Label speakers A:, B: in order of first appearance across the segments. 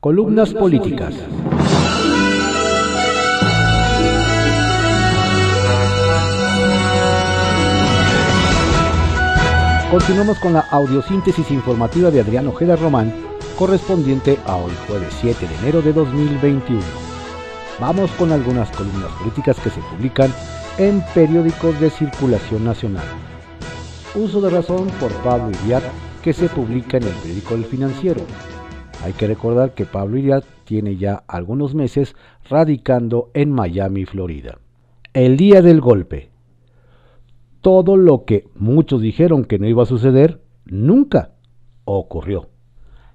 A: Columnas políticas. Continuamos con la audiosíntesis informativa de Adrián Ojeda Román, correspondiente a hoy jueves 7 de enero de 2021. Vamos con algunas columnas políticas que se publican en periódicos de circulación nacional. Uso de razón por Pablo Iriart que se publica en el periódico El Financiero. Hay que recordar que Pablo Iriart tiene ya algunos meses radicando en Miami, Florida. El día del golpe. Todo lo que muchos dijeron que no iba a suceder, nunca ocurrió.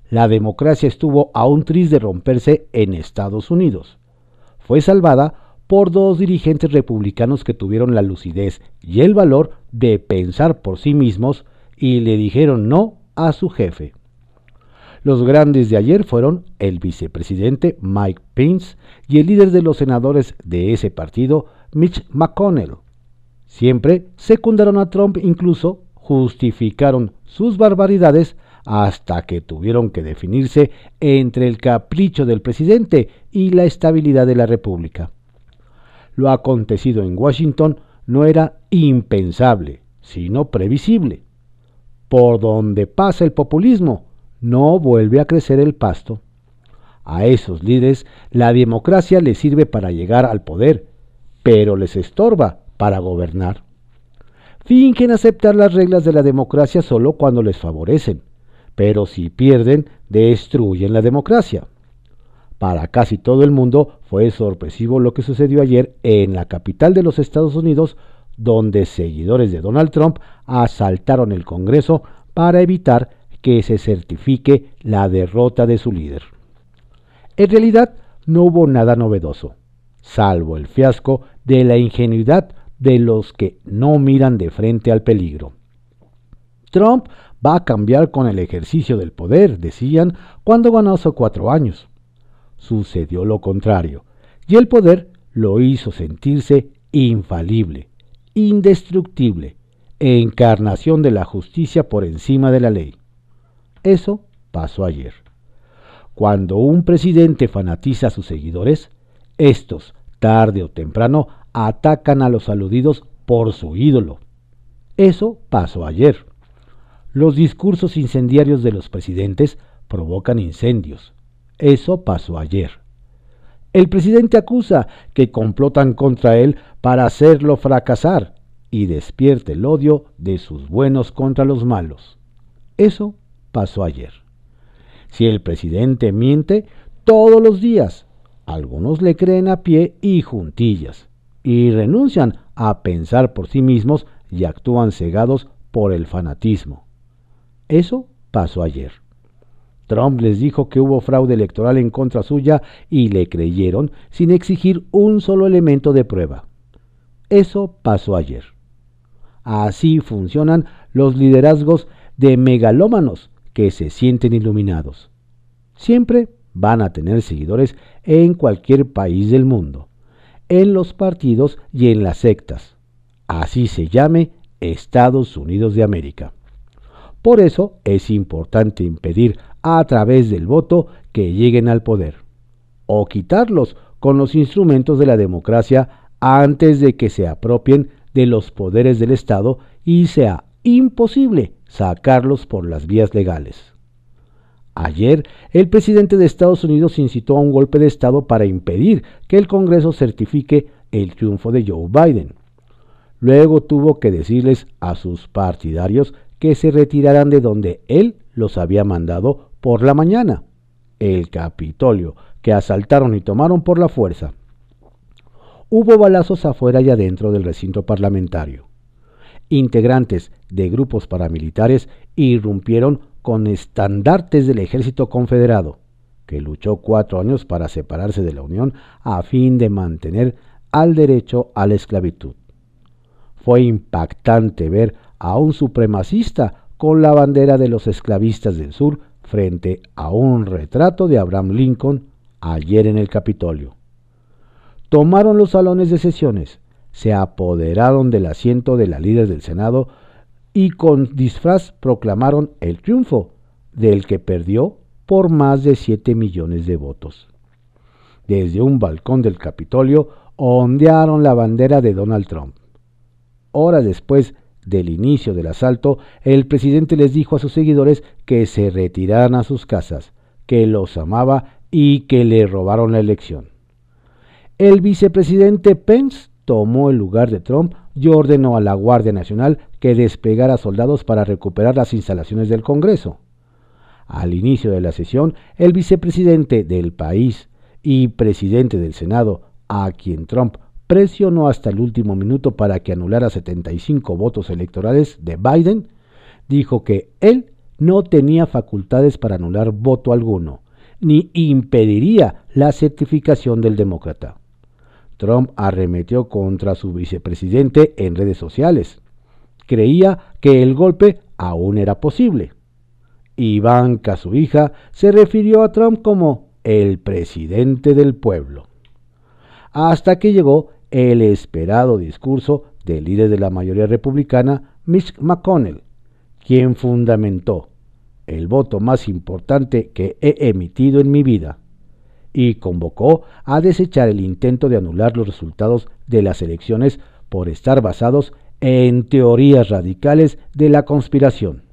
A: La democracia estuvo a un tris de romperse en Estados Unidos. Fue salvada por dos dirigentes republicanos que tuvieron la lucidez y el valor de pensar por sí mismos y le dijeron no a su jefe. Los grandes de ayer fueron el vicepresidente Mike Pence y el líder de los senadores de ese partido, Mitch McConnell. Siempre secundaron a Trump, incluso justificaron sus barbaridades hasta que tuvieron que definirse entre el capricho del presidente y la estabilidad de la República. Lo acontecido en Washington no era impensable, sino previsible. Por donde pasa el populismo, no vuelve a crecer el pasto. A esos líderes la democracia les sirve para llegar al poder, pero les estorba para gobernar. Fingen aceptar las reglas de la democracia solo cuando les favorecen, pero si pierden, destruyen la democracia. Para casi todo el mundo fue sorpresivo lo que sucedió ayer en la capital de los Estados Unidos, donde seguidores de Donald Trump asaltaron el Congreso para evitar que se certifique la derrota de su líder. En realidad no hubo nada novedoso, salvo el fiasco de la ingenuidad de los que no miran de frente al peligro. Trump va a cambiar con el ejercicio del poder, decían, cuando ganó hace cuatro años. Sucedió lo contrario, y el poder lo hizo sentirse infalible, indestructible, encarnación de la justicia por encima de la ley. Eso pasó ayer. Cuando un presidente fanatiza a sus seguidores, estos, tarde o temprano, atacan a los aludidos por su ídolo. Eso pasó ayer. Los discursos incendiarios de los presidentes provocan incendios. Eso pasó ayer. El presidente acusa que complotan contra él para hacerlo fracasar y despierte el odio de sus buenos contra los malos. Eso pasó ayer. Si el presidente miente todos los días, algunos le creen a pie y juntillas, y renuncian a pensar por sí mismos y actúan cegados por el fanatismo. Eso pasó ayer. Trump les dijo que hubo fraude electoral en contra suya y le creyeron sin exigir un solo elemento de prueba. Eso pasó ayer. Así funcionan los liderazgos de megalómanos que se sienten iluminados. Siempre van a tener seguidores en cualquier país del mundo, en los partidos y en las sectas. Así se llame Estados Unidos de América. Por eso es importante impedir a través del voto que lleguen al poder, o quitarlos con los instrumentos de la democracia antes de que se apropien de los poderes del Estado y sea imposible sacarlos por las vías legales. Ayer, el presidente de Estados Unidos incitó a un golpe de Estado para impedir que el Congreso certifique el triunfo de Joe Biden. Luego tuvo que decirles a sus partidarios que se retiraran de donde él los había mandado por la mañana, el Capitolio, que asaltaron y tomaron por la fuerza. Hubo balazos afuera y adentro del recinto parlamentario. Integrantes de grupos paramilitares irrumpieron con estandartes del ejército confederado, que luchó cuatro años para separarse de la Unión a fin de mantener al derecho a la esclavitud. Fue impactante ver a un supremacista con la bandera de los esclavistas del sur frente a un retrato de Abraham Lincoln ayer en el Capitolio. Tomaron los salones de sesiones, se apoderaron del asiento de la líder del Senado y con disfraz proclamaron el triunfo del que perdió por más de 7 millones de votos. Desde un balcón del Capitolio ondearon la bandera de Donald Trump. Horas después del inicio del asalto, el presidente les dijo a sus seguidores que se retiraran a sus casas, que los amaba y que le robaron la elección. El vicepresidente Pence tomó el lugar de Trump y ordenó a la Guardia Nacional que desplegara soldados para recuperar las instalaciones del Congreso. Al inicio de la sesión, el vicepresidente del país y presidente del Senado, a quien Trump presionó hasta el último minuto para que anulara 75 votos electorales de Biden, dijo que él no tenía facultades para anular voto alguno, ni impediría la certificación del demócrata. Trump arremetió contra su vicepresidente en redes sociales. Creía que el golpe aún era posible. Ivanka, su hija, se refirió a Trump como el presidente del pueblo. Hasta que llegó el esperado discurso del líder de la mayoría republicana, Mitch McConnell, quien fundamentó el voto más importante que he emitido en mi vida y convocó a desechar el intento de anular los resultados de las elecciones por estar basados en teorías radicales de la conspiración.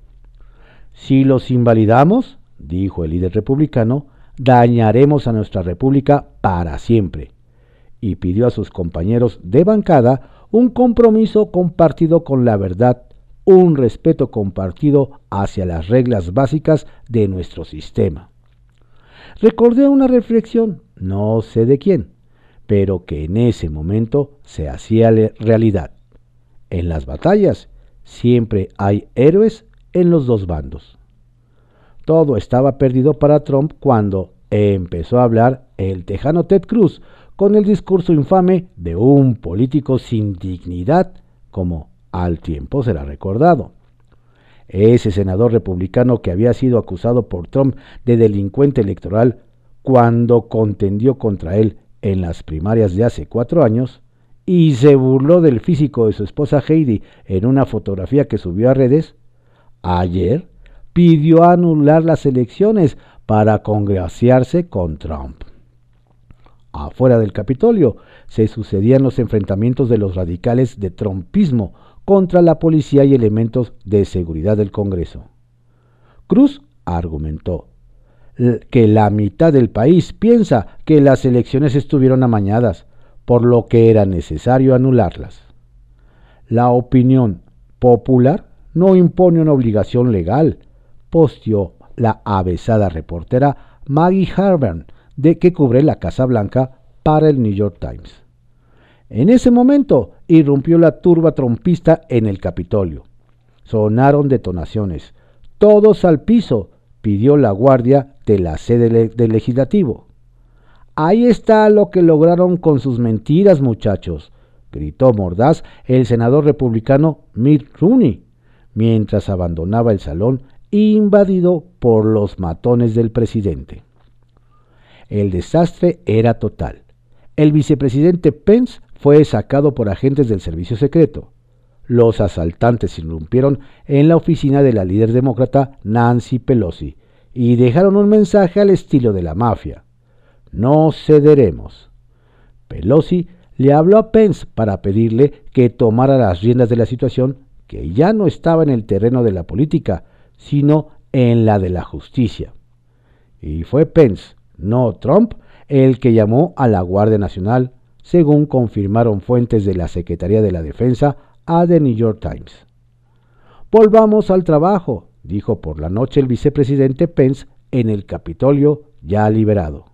A: Si los invalidamos, dijo el líder republicano, dañaremos a nuestra república para siempre. Y pidió a sus compañeros de bancada un compromiso compartido con la verdad, un respeto compartido hacia las reglas básicas de nuestro sistema. Recordé una reflexión, no sé de quién, pero que en ese momento se hacía realidad. En las batallas siempre hay héroes en los dos bandos. Todo estaba perdido para Trump cuando empezó a hablar el tejano Ted Cruz con el discurso infame de un político sin dignidad, como al tiempo será recordado. Ese senador republicano que había sido acusado por Trump de delincuente electoral cuando contendió contra él en las primarias de hace cuatro años, y se burló del físico de su esposa Heidi en una fotografía que subió a redes, ayer pidió anular las elecciones para congraciarse con Trump. Afuera del Capitolio se sucedían los enfrentamientos de los radicales de trumpismo contra la policía y elementos de seguridad del Congreso. Cruz argumentó que la mitad del país piensa que las elecciones estuvieron amañadas, por lo que era necesario anularlas. La opinión popular no impone una obligación legal, posteó la avesada reportera Maggie Harburn, de que cubre la Casa Blanca para el New York Times. En ese momento irrumpió la turba trompista en el Capitolio. Sonaron detonaciones. Todos al piso, pidió la guardia de la sede del legislativo. Ahí está lo que lograron con sus mentiras, muchachos, gritó mordaz el senador republicano Mitt Rooney, mientras abandonaba el salón invadido por los matones del presidente. El desastre era total. El vicepresidente Pence fue sacado por agentes del servicio secreto. Los asaltantes irrumpieron en la oficina de la líder demócrata Nancy Pelosi y dejaron un mensaje al estilo de la mafia. No cederemos. Pelosi le habló a Pence para pedirle que tomara las riendas de la situación, que ya no estaba en el terreno de la política, sino en la de la justicia. Y fue Pence, no Trump, el que llamó a la Guardia Nacional según confirmaron fuentes de la Secretaría de la Defensa a The New York Times. Volvamos al trabajo, dijo por la noche el vicepresidente Pence en el Capitolio ya liberado.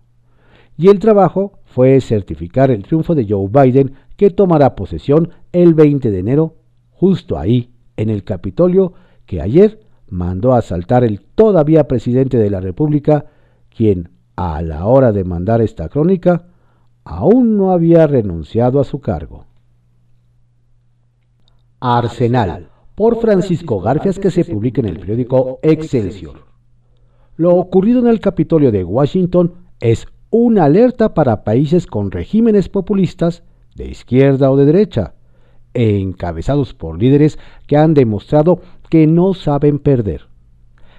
A: Y el trabajo fue certificar el triunfo de Joe Biden que tomará posesión el 20 de enero, justo ahí, en el Capitolio, que ayer mandó asaltar el todavía presidente de la República, quien, a la hora de mandar esta crónica, aún no había renunciado a su cargo. Arsenal, por Francisco Garfias, que se publica en el periódico Excelsior. Lo ocurrido en el Capitolio de Washington es una alerta para países con regímenes populistas de izquierda o de derecha, encabezados por líderes que han demostrado que no saben perder.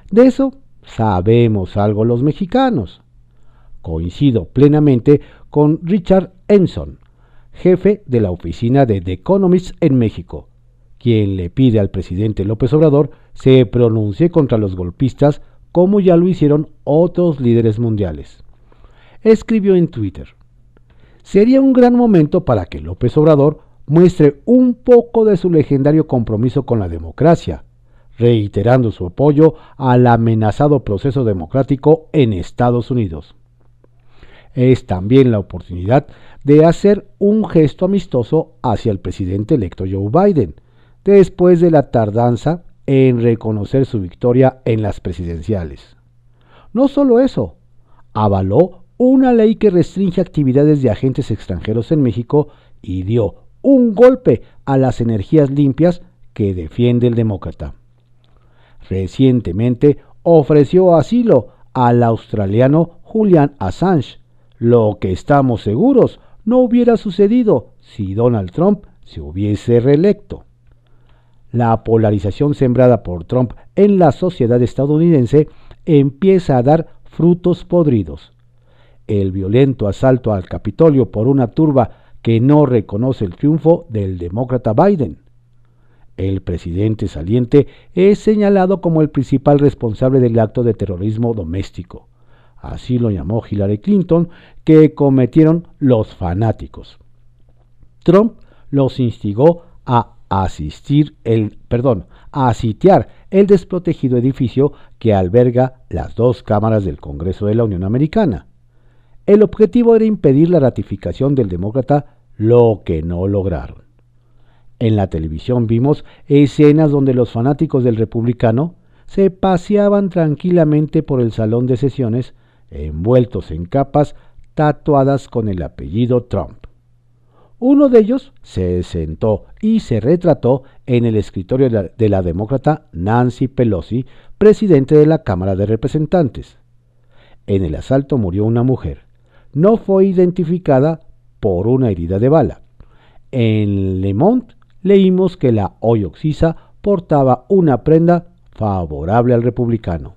A: De eso sabemos algo los mexicanos. Coincido plenamente con Richard Enson, jefe de la oficina de The Economist en México, quien le pide al presidente López Obrador se pronuncie contra los golpistas como ya lo hicieron otros líderes mundiales. Escribió en Twitter, sería un gran momento para que López Obrador muestre un poco de su legendario compromiso con la democracia, reiterando su apoyo al amenazado proceso democrático en Estados Unidos. Es también la oportunidad de hacer un gesto amistoso hacia el presidente electo Joe Biden, después de la tardanza en reconocer su victoria en las presidenciales. No solo eso, avaló una ley que restringe actividades de agentes extranjeros en México y dio un golpe a las energías limpias que defiende el demócrata. Recientemente ofreció asilo al australiano Julian Assange, lo que estamos seguros no hubiera sucedido si Donald Trump se hubiese reelecto. La polarización sembrada por Trump en la sociedad estadounidense empieza a dar frutos podridos. El violento asalto al Capitolio por una turba que no reconoce el triunfo del demócrata Biden. El presidente saliente es señalado como el principal responsable del acto de terrorismo doméstico. Así lo llamó Hillary Clinton, que cometieron los fanáticos. Trump los instigó a asistir el, perdón, a sitiar el desprotegido edificio que alberga las dos cámaras del Congreso de la Unión Americana. El objetivo era impedir la ratificación del demócrata, lo que no lograron. En la televisión vimos escenas donde los fanáticos del republicano se paseaban tranquilamente por el salón de sesiones envueltos en capas tatuadas con el apellido Trump. Uno de ellos se sentó y se retrató en el escritorio de la, demócrata Nancy Pelosi, presidente de la Cámara de Representantes. En el asalto murió una mujer. No fue identificada por una herida de bala. En Le Monde leímos que la hoy Oxisa portaba una prenda favorable al republicano.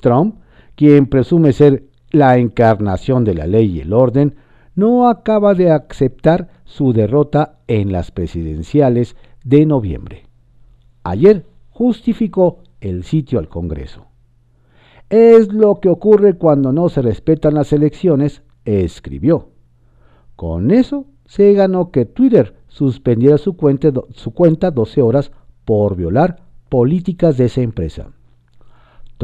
A: Trump, quien presume ser la encarnación de la ley y el orden, no acaba de aceptar su derrota en las presidenciales de noviembre. Ayer justificó el sitio al Congreso. Es lo que ocurre cuando no se respetan las elecciones, escribió. Con eso se ganó que Twitter suspendiera su cuenta, su cuenta 12 horas por violar políticas de esa empresa.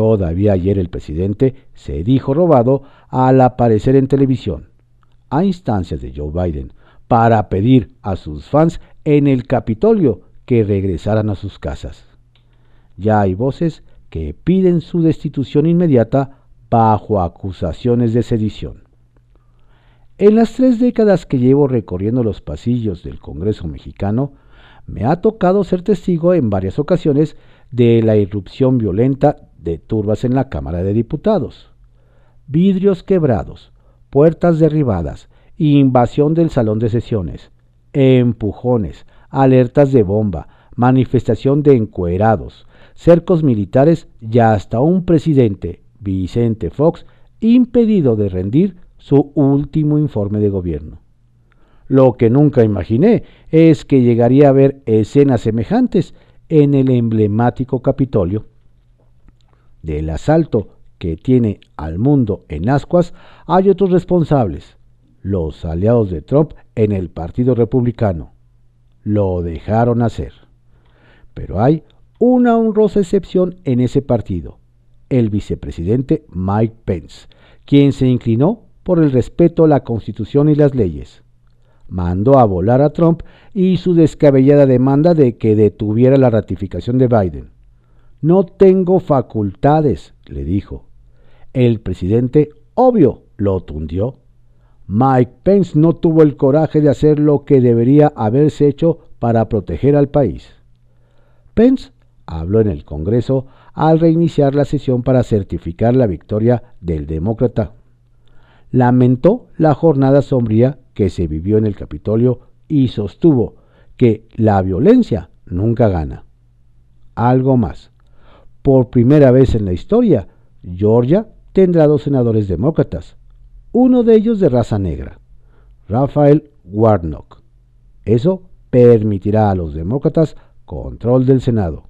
A: Todavía ayer el presidente se dijo robado al aparecer en televisión, a instancias de Joe Biden, para pedir a sus fans en el Capitolio que regresaran a sus casas. Ya hay voces que piden su destitución inmediata bajo acusaciones de sedición. En las tres décadas que llevo recorriendo los pasillos del Congreso mexicano, me ha tocado ser testigo en varias ocasiones de la irrupción violenta de turbas en la Cámara de Diputados. Vidrios quebrados, puertas derribadas, invasión del salón de sesiones, empujones, alertas de bomba, manifestación de encuerados, cercos militares y hasta un presidente, Vicente Fox, impedido de rendir su último informe de gobierno. Lo que nunca imaginé es que llegaría a ver escenas semejantes en el emblemático Capitolio. Del asalto que tiene al mundo en ascuas hay otros responsables, los aliados de Trump en el Partido Republicano. Lo dejaron hacer. Pero hay una honrosa excepción en ese partido, el vicepresidente Mike Pence, quien se inclinó por el respeto a la Constitución y las leyes. Mandó a volar a Trump y su descabellada demanda de que detuviera la ratificación de Biden. No tengo facultades, le dijo. El presidente, obvio, lo tundió. Mike Pence no tuvo el coraje de hacer lo que debería haberse hecho para proteger al país. Pence habló en el Congreso al reiniciar la sesión para certificar la victoria del demócrata lamentó la jornada sombría que se vivió en el Capitolio y sostuvo que la violencia nunca gana. Algo más. Por primera vez en la historia, Georgia tendrá dos senadores demócratas, uno de ellos de raza negra, Rafael Warnock. Eso permitirá a los demócratas control del Senado.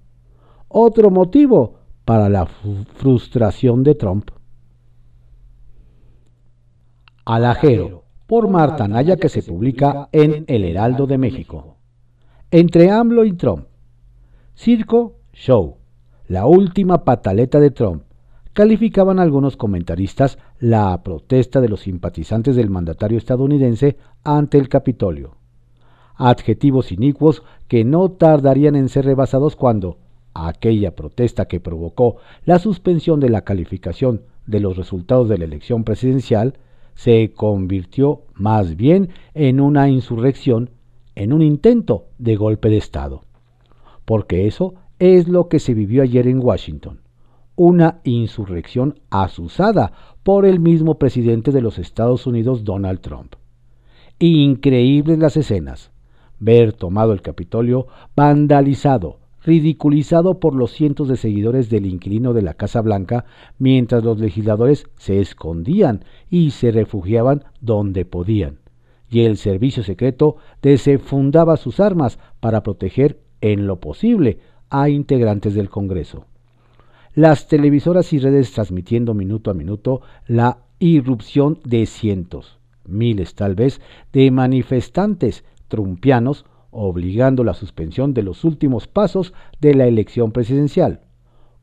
A: Otro motivo para la frustración de Trump. Alajero, por Marta Naya, que se publica en El Heraldo de México. Entre AMLO y Trump. Circo, show. La última pataleta de Trump. Calificaban algunos comentaristas la protesta de los simpatizantes del mandatario estadounidense ante el Capitolio. Adjetivos inicuos que no tardarían en ser rebasados cuando aquella protesta que provocó la suspensión de la calificación de los resultados de la elección presidencial se convirtió más bien en una insurrección, en un intento de golpe de Estado. Porque eso es lo que se vivió ayer en Washington, una insurrección asusada por el mismo presidente de los Estados Unidos, Donald Trump. Increíbles las escenas, ver tomado el Capitolio vandalizado, ridiculizado por los cientos de seguidores del inquilino de la Casa Blanca, mientras los legisladores se escondían y se refugiaban donde podían, y el servicio secreto desenfundaba sus armas para proteger en lo posible a integrantes del Congreso. Las televisoras y redes transmitiendo minuto a minuto la irrupción de cientos, miles tal vez, de manifestantes trumpianos obligando la suspensión de los últimos pasos de la elección presidencial,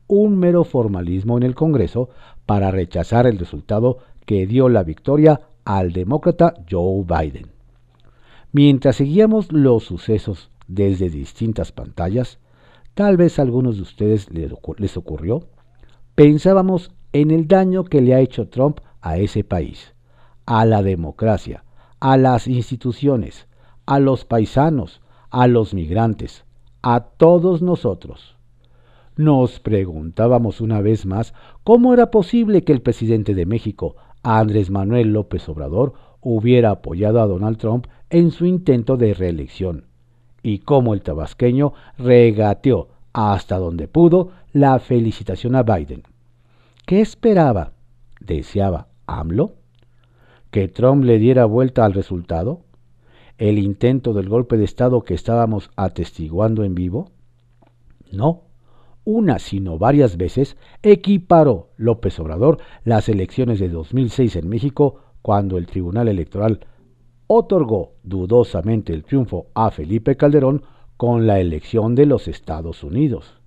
A: un mero formalismo en el Congreso para rechazar el resultado que dio la victoria al demócrata Joe Biden. Mientras seguíamos los sucesos desde distintas pantallas, tal vez a algunos de ustedes les ocurrió, pensábamos en el daño que le ha hecho Trump a ese país, a la democracia, a las instituciones, a los paisanos, a los migrantes, a todos nosotros. Nos preguntábamos una vez más cómo era posible que el presidente de México, Andrés Manuel López Obrador, hubiera apoyado a Donald Trump en su intento de reelección, y cómo el tabasqueño regateó hasta donde pudo la felicitación a Biden. ¿Qué esperaba? ¿Deseaba AMLO? ¿Que Trump le diera vuelta al resultado? el intento del golpe de Estado que estábamos atestiguando en vivo? No, una sino varias veces equiparó López Obrador las elecciones de 2006 en México cuando el Tribunal Electoral otorgó dudosamente el triunfo a Felipe Calderón con la elección de los Estados Unidos.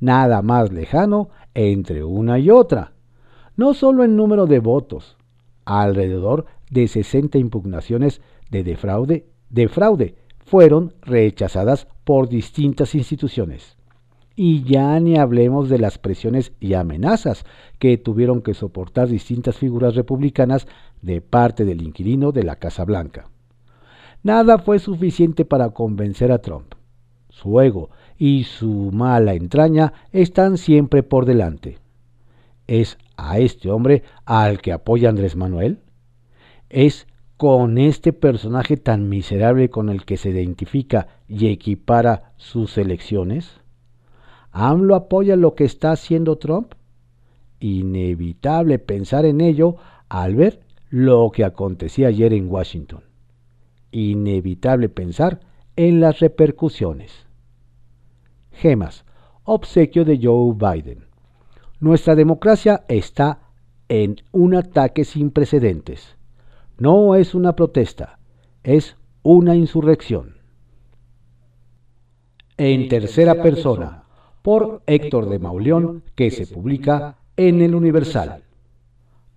A: Nada más lejano entre una y otra, no solo en número de votos, alrededor de 60 impugnaciones de fraude, de fraude fueron rechazadas por distintas instituciones. Y ya ni hablemos de las presiones y amenazas que tuvieron que soportar distintas figuras republicanas de parte del inquilino de la Casa Blanca. Nada fue suficiente para convencer a Trump. Su ego y su mala entraña están siempre por delante. ¿Es a este hombre al que apoya Andrés Manuel? ¿Es con este personaje tan miserable con el que se identifica y equipara sus elecciones? ¿AMLO apoya lo que está haciendo Trump? Inevitable pensar en ello al ver lo que acontecía ayer en Washington. Inevitable pensar en las repercusiones. Gemas, obsequio de Joe Biden. Nuestra democracia está en un ataque sin precedentes no es una protesta, es una insurrección. En tercera persona, por Héctor de Mauleón, que se publica en el Universal.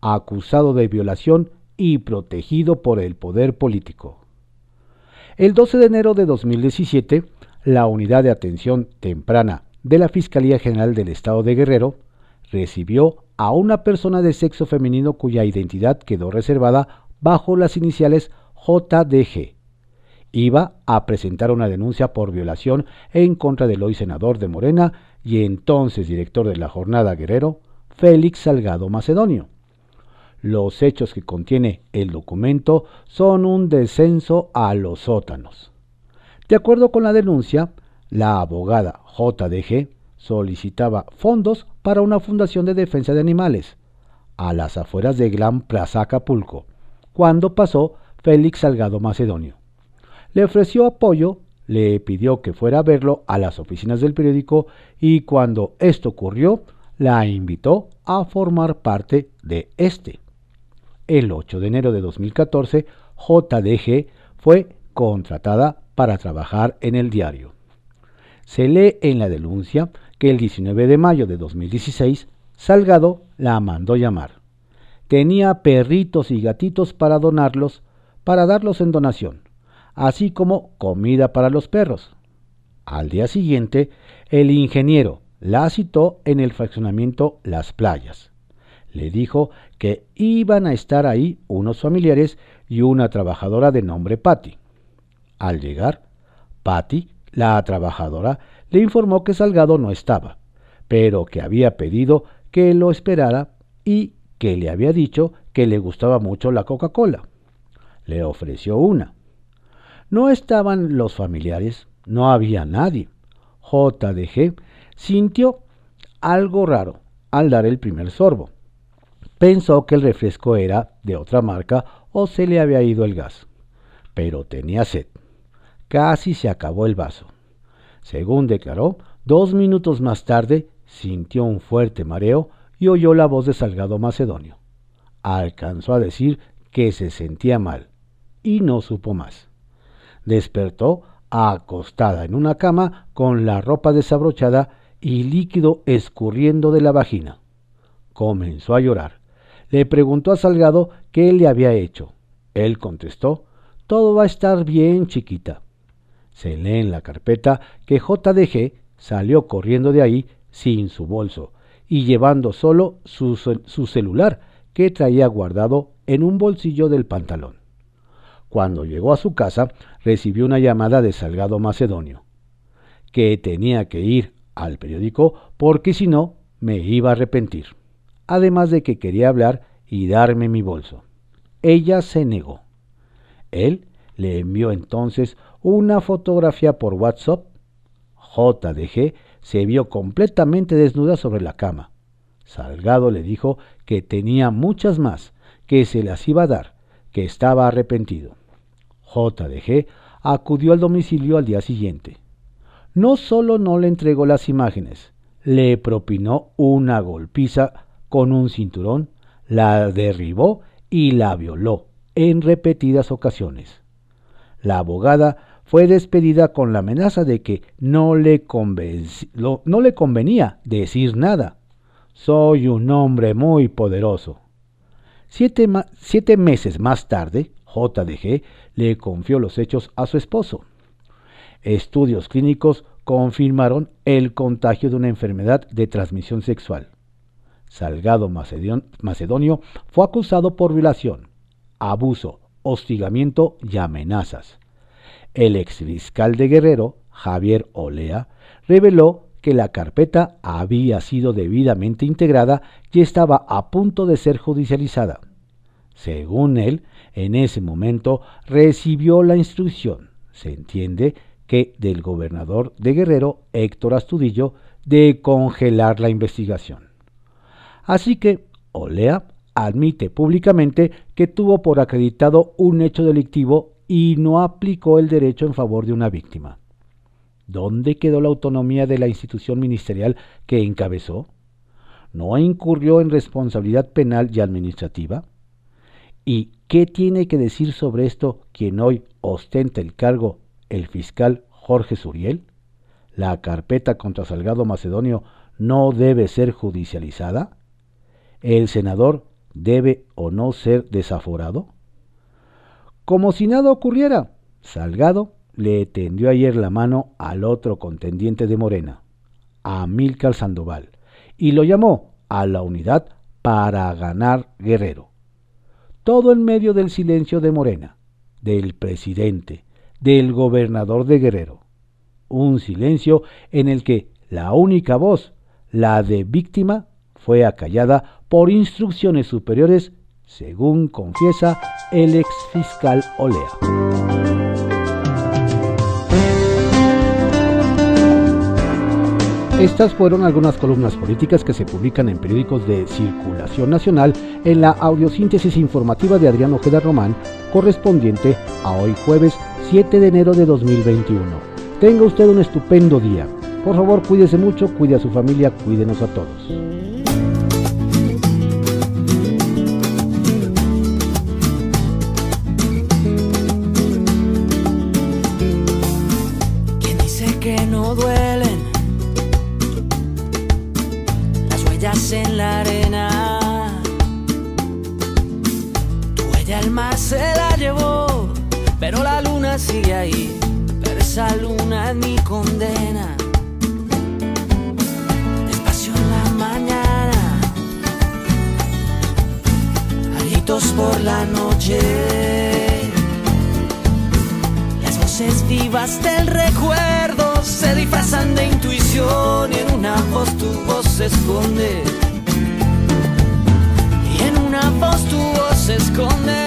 A: Acusado de violación y protegido por el poder político. El 12 de enero de 2017, la Unidad de Atención Temprana de la Fiscalía General del Estado de Guerrero recibió a una persona de sexo femenino cuya identidad quedó reservada bajo las iniciales JDG. Iba a presentar una denuncia por violación en contra del hoy senador de Morena y entonces director de la jornada Guerrero, Félix Salgado Macedonio. Los hechos que contiene el documento son un descenso a los sótanos. De acuerdo con la denuncia, la abogada JDG solicitaba fondos para una fundación de defensa de animales, a las afueras de Gran Plaza Acapulco, cuando pasó Félix Salgado Macedonio. Le ofreció apoyo, le pidió que fuera a verlo a las oficinas del periódico y cuando esto ocurrió, la invitó a formar parte de este. El 8 de enero de 2014, JDG fue contratada para trabajar en el diario. Se lee en la denuncia que el 19 de mayo de 2016 Salgado la mandó llamar. Tenía perritos y gatitos para donarlos, para darlos en donación, así como comida para los perros. Al día siguiente, el ingeniero la citó en el fraccionamiento Las Playas. Le dijo que iban a estar ahí unos familiares y una trabajadora de nombre Patty. Al llegar, Patty, la trabajadora, le informó que Salgado no estaba, pero que había pedido que lo esperara y que le había dicho que le gustaba mucho la Coca-Cola. Le ofreció una. No estaban los familiares, no había nadie. JDG sintió algo raro al dar el primer sorbo. Pensó que el refresco era de otra marca o se le había ido el gas. Pero tenía sed. Casi se acabó el vaso. Según declaró, dos minutos más tarde sintió un fuerte mareo y oyó la voz de Salgado Macedonio. Alcanzó a decir que se sentía mal y no supo más. Despertó acostada en una cama con la ropa desabrochada y líquido escurriendo de la vagina. Comenzó a llorar. Le preguntó a Salgado qué le había hecho. Él contestó, todo va a estar bien, chiquita. Se lee en la carpeta que JDG salió corriendo de ahí sin su bolso y llevando solo su, su celular que traía guardado en un bolsillo del pantalón. Cuando llegó a su casa, recibió una llamada de Salgado Macedonio, que tenía que ir al periódico porque si no me iba a arrepentir, además de que quería hablar y darme mi bolso. Ella se negó. Él le envió entonces una fotografía por WhatsApp. JDG se vio completamente desnuda sobre la cama. Salgado le dijo que tenía muchas más, que se las iba a dar, que estaba arrepentido. JDG acudió al domicilio al día siguiente. No solo no le entregó las imágenes, le propinó una golpiza con un cinturón, la derribó y la violó en repetidas ocasiones. La abogada fue despedida con la amenaza de que no le, no le convenía decir nada. Soy un hombre muy poderoso. Siete, meses más tarde, JDG le confió los hechos a su esposo. Estudios clínicos confirmaron el contagio de una enfermedad de transmisión sexual. Salgado Macedonio fue acusado por violación, abuso, hostigamiento y amenazas. El exfiscal de Guerrero, Javier Olea, reveló que la carpeta había sido debidamente integrada y estaba a punto de ser judicializada. Según él, en ese momento recibió la instrucción, se entiende que del gobernador de Guerrero, Héctor Astudillo, de congelar la investigación. Así que Olea admite públicamente que tuvo por acreditado un hecho delictivo y no aplicó el derecho en favor de una víctima. ¿Dónde quedó la autonomía de la institución ministerial que encabezó? ¿No incurrió en responsabilidad penal y administrativa? ¿Y qué tiene que decir sobre esto quien hoy ostenta el cargo, el fiscal Jorge Suriel? ¿La carpeta contra Salgado Macedonio no debe ser judicializada? ¿El senador debe o no ser desaforado? Como si nada ocurriera, Salgado le tendió ayer la mano al otro contendiente de Morena, a Milcar Sandoval, y lo llamó a la unidad para ganar Guerrero. Todo en medio del silencio de Morena, del presidente, del gobernador de Guerrero. Un silencio en el que la única voz, la de víctima, fue acallada por instrucciones superiores según confiesa el ex fiscal Olea. Estas fueron algunas columnas políticas que se publican en periódicos de circulación nacional en la audiosíntesis informativa de Adrián Ojeda Román, correspondiente a hoy jueves 7 de enero de 2021. Tenga usted un estupendo día. Por favor, cuídese mucho, cuide a su familia, cuídenos a todos.
B: Esa luna es mi condena. Despacio en la mañana, gritos por la noche. Las voces vivas del recuerdo se disfrazan de intuición y en una voz tu voz se esconde. Y en una voz tu voz se esconde.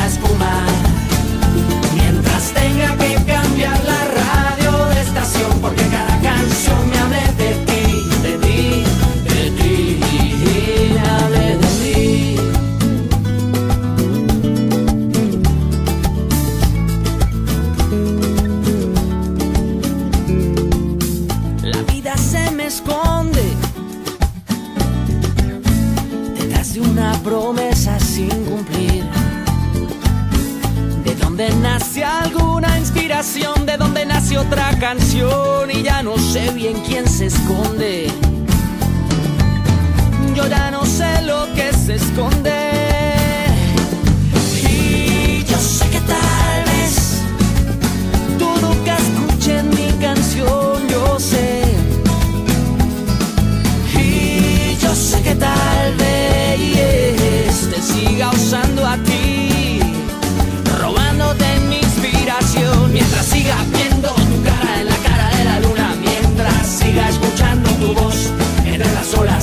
B: quién se esconde. Yo ya no sé lo que se esconde. Y yo sé que tal vez tú nunca escuches mi canción, yo sé. Y yo sé que tal vez te siga usando a ti, robándote mi inspiración, mientras siga voz entre las olas,